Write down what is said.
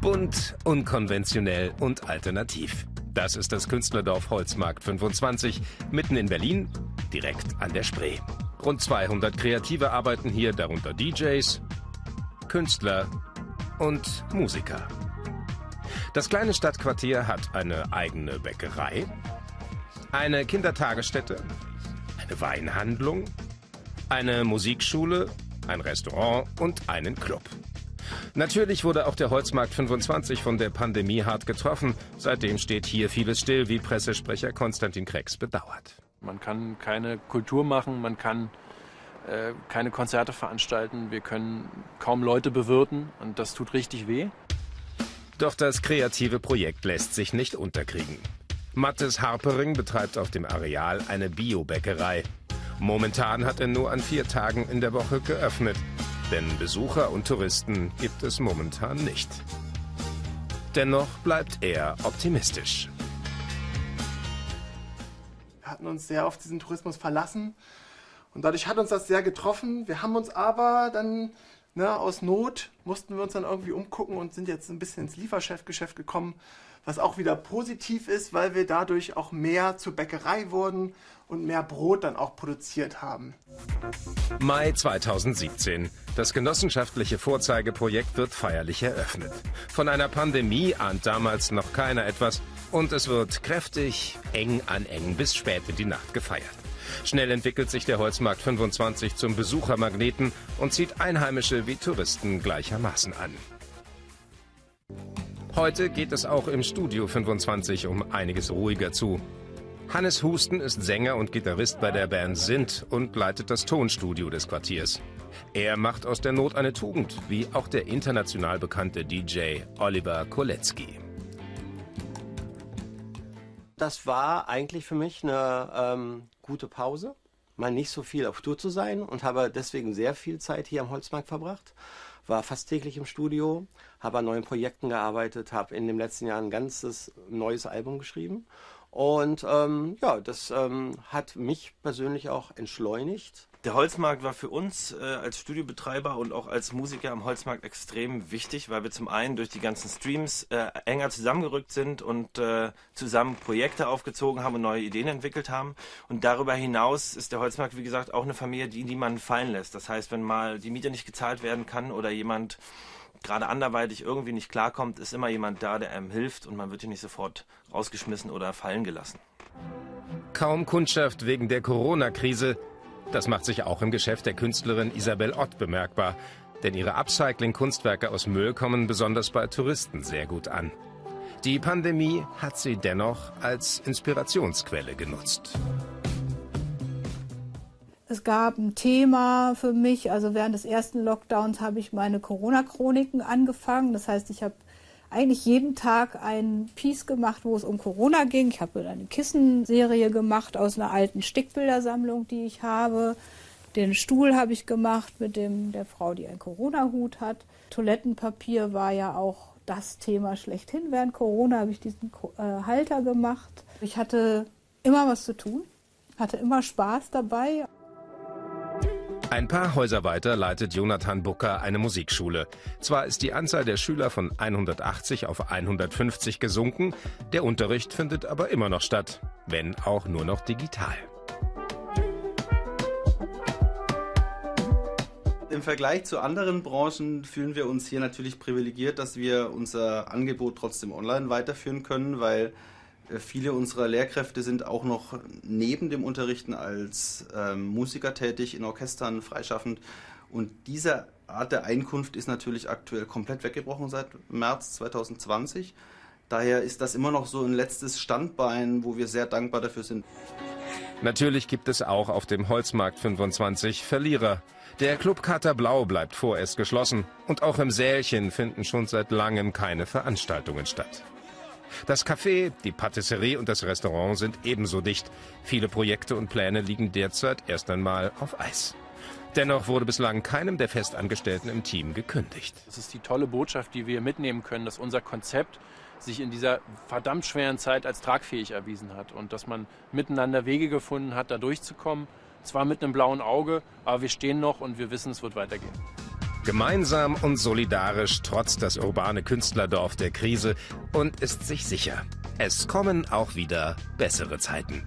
Bunt, unkonventionell und alternativ. Das ist das Künstlerdorf Holzmarkt 25, mitten in Berlin, direkt an der Spree. Rund 200 Kreative arbeiten hier, darunter DJs, Künstler und Musiker. Das kleine Stadtquartier hat eine eigene Bäckerei, eine Kindertagesstätte, eine Weinhandlung, eine Musikschule, ein Restaurant und einen Club. Natürlich wurde auch der Holzmarkt 25 von der Pandemie hart getroffen. Seitdem steht hier vieles still, wie Pressesprecher Konstantin Krex bedauert. Man kann keine Kultur machen, man kann äh, keine Konzerte veranstalten, wir können kaum Leute bewirten und das tut richtig weh. Doch das kreative Projekt lässt sich nicht unterkriegen. Mattes Harpering betreibt auf dem Areal eine Biobäckerei. Momentan hat er nur an vier Tagen in der Woche geöffnet. Denn Besucher und Touristen gibt es momentan nicht. Dennoch bleibt er optimistisch. Wir hatten uns sehr auf diesen Tourismus verlassen und dadurch hat uns das sehr getroffen. Wir haben uns aber dann ne, aus Not mussten wir uns dann irgendwie umgucken und sind jetzt ein bisschen ins Lieferchefgeschäft gekommen was auch wieder positiv ist, weil wir dadurch auch mehr zur Bäckerei wurden und mehr Brot dann auch produziert haben. Mai 2017. Das genossenschaftliche Vorzeigeprojekt wird feierlich eröffnet. Von einer Pandemie ahnt damals noch keiner etwas und es wird kräftig, eng an eng bis spät in die Nacht gefeiert. Schnell entwickelt sich der Holzmarkt 25 zum Besuchermagneten und zieht Einheimische wie Touristen gleichermaßen an. Heute geht es auch im Studio 25 um einiges ruhiger zu. Hannes Husten ist Sänger und Gitarrist bei der Band Sint und leitet das Tonstudio des Quartiers. Er macht aus der Not eine Tugend, wie auch der international bekannte DJ Oliver Kolecki. Das war eigentlich für mich eine ähm, gute Pause, mal nicht so viel auf Tour zu sein und habe deswegen sehr viel Zeit hier am Holzmarkt verbracht war fast täglich im Studio, habe an neuen Projekten gearbeitet, habe in dem letzten Jahr ein ganzes neues Album geschrieben. Und ähm, ja, das ähm, hat mich persönlich auch entschleunigt. Der Holzmarkt war für uns äh, als Studiobetreiber und auch als Musiker am Holzmarkt extrem wichtig, weil wir zum einen durch die ganzen Streams äh, enger zusammengerückt sind und äh, zusammen Projekte aufgezogen haben und neue Ideen entwickelt haben. Und darüber hinaus ist der Holzmarkt, wie gesagt, auch eine Familie, die niemanden fallen lässt. Das heißt, wenn mal die Miete nicht gezahlt werden kann oder jemand gerade anderweitig irgendwie nicht klarkommt, ist immer jemand da, der einem hilft und man wird hier nicht sofort rausgeschmissen oder fallen gelassen. Kaum Kundschaft wegen der Corona-Krise. Das macht sich auch im Geschäft der Künstlerin Isabel Ott bemerkbar. Denn ihre Upcycling-Kunstwerke aus Müll kommen besonders bei Touristen sehr gut an. Die Pandemie hat sie dennoch als Inspirationsquelle genutzt. Es gab ein Thema für mich. Also während des ersten Lockdowns habe ich meine Corona-Chroniken angefangen. Das heißt, ich habe eigentlich jeden Tag ein Piece gemacht, wo es um Corona ging. Ich habe eine Kissenserie gemacht aus einer alten Stickbildersammlung, die ich habe. Den Stuhl habe ich gemacht mit dem der Frau, die einen Corona-Hut hat. Toilettenpapier war ja auch das Thema schlechthin. Während Corona habe ich diesen äh, Halter gemacht. Ich hatte immer was zu tun, hatte immer Spaß dabei. Ein paar Häuser weiter leitet Jonathan Bucker eine Musikschule. Zwar ist die Anzahl der Schüler von 180 auf 150 gesunken, der Unterricht findet aber immer noch statt, wenn auch nur noch digital. Im Vergleich zu anderen Branchen fühlen wir uns hier natürlich privilegiert, dass wir unser Angebot trotzdem online weiterführen können, weil viele unserer Lehrkräfte sind auch noch neben dem Unterrichten als ähm, Musiker tätig, in Orchestern, freischaffend. Und diese Art der Einkunft ist natürlich aktuell komplett weggebrochen seit März 2020. Daher ist das immer noch so ein letztes Standbein, wo wir sehr dankbar dafür sind. Natürlich gibt es auch auf dem Holzmarkt 25 Verlierer. Der Club Kater Blau bleibt vorerst geschlossen und auch im Sälchen finden schon seit langem keine Veranstaltungen statt. Das Café, die Patisserie und das Restaurant sind ebenso dicht. Viele Projekte und Pläne liegen derzeit erst einmal auf Eis. Dennoch wurde bislang keinem der Festangestellten im Team gekündigt. Das ist die tolle Botschaft, die wir mitnehmen können, dass unser Konzept sich in dieser verdammt schweren Zeit als tragfähig erwiesen hat und dass man miteinander Wege gefunden hat, da durchzukommen. Zwar mit einem blauen Auge, aber wir stehen noch und wir wissen, es wird weitergehen. Gemeinsam und solidarisch trotz das urbane Künstlerdorf der Krise und ist sich sicher, es kommen auch wieder bessere Zeiten.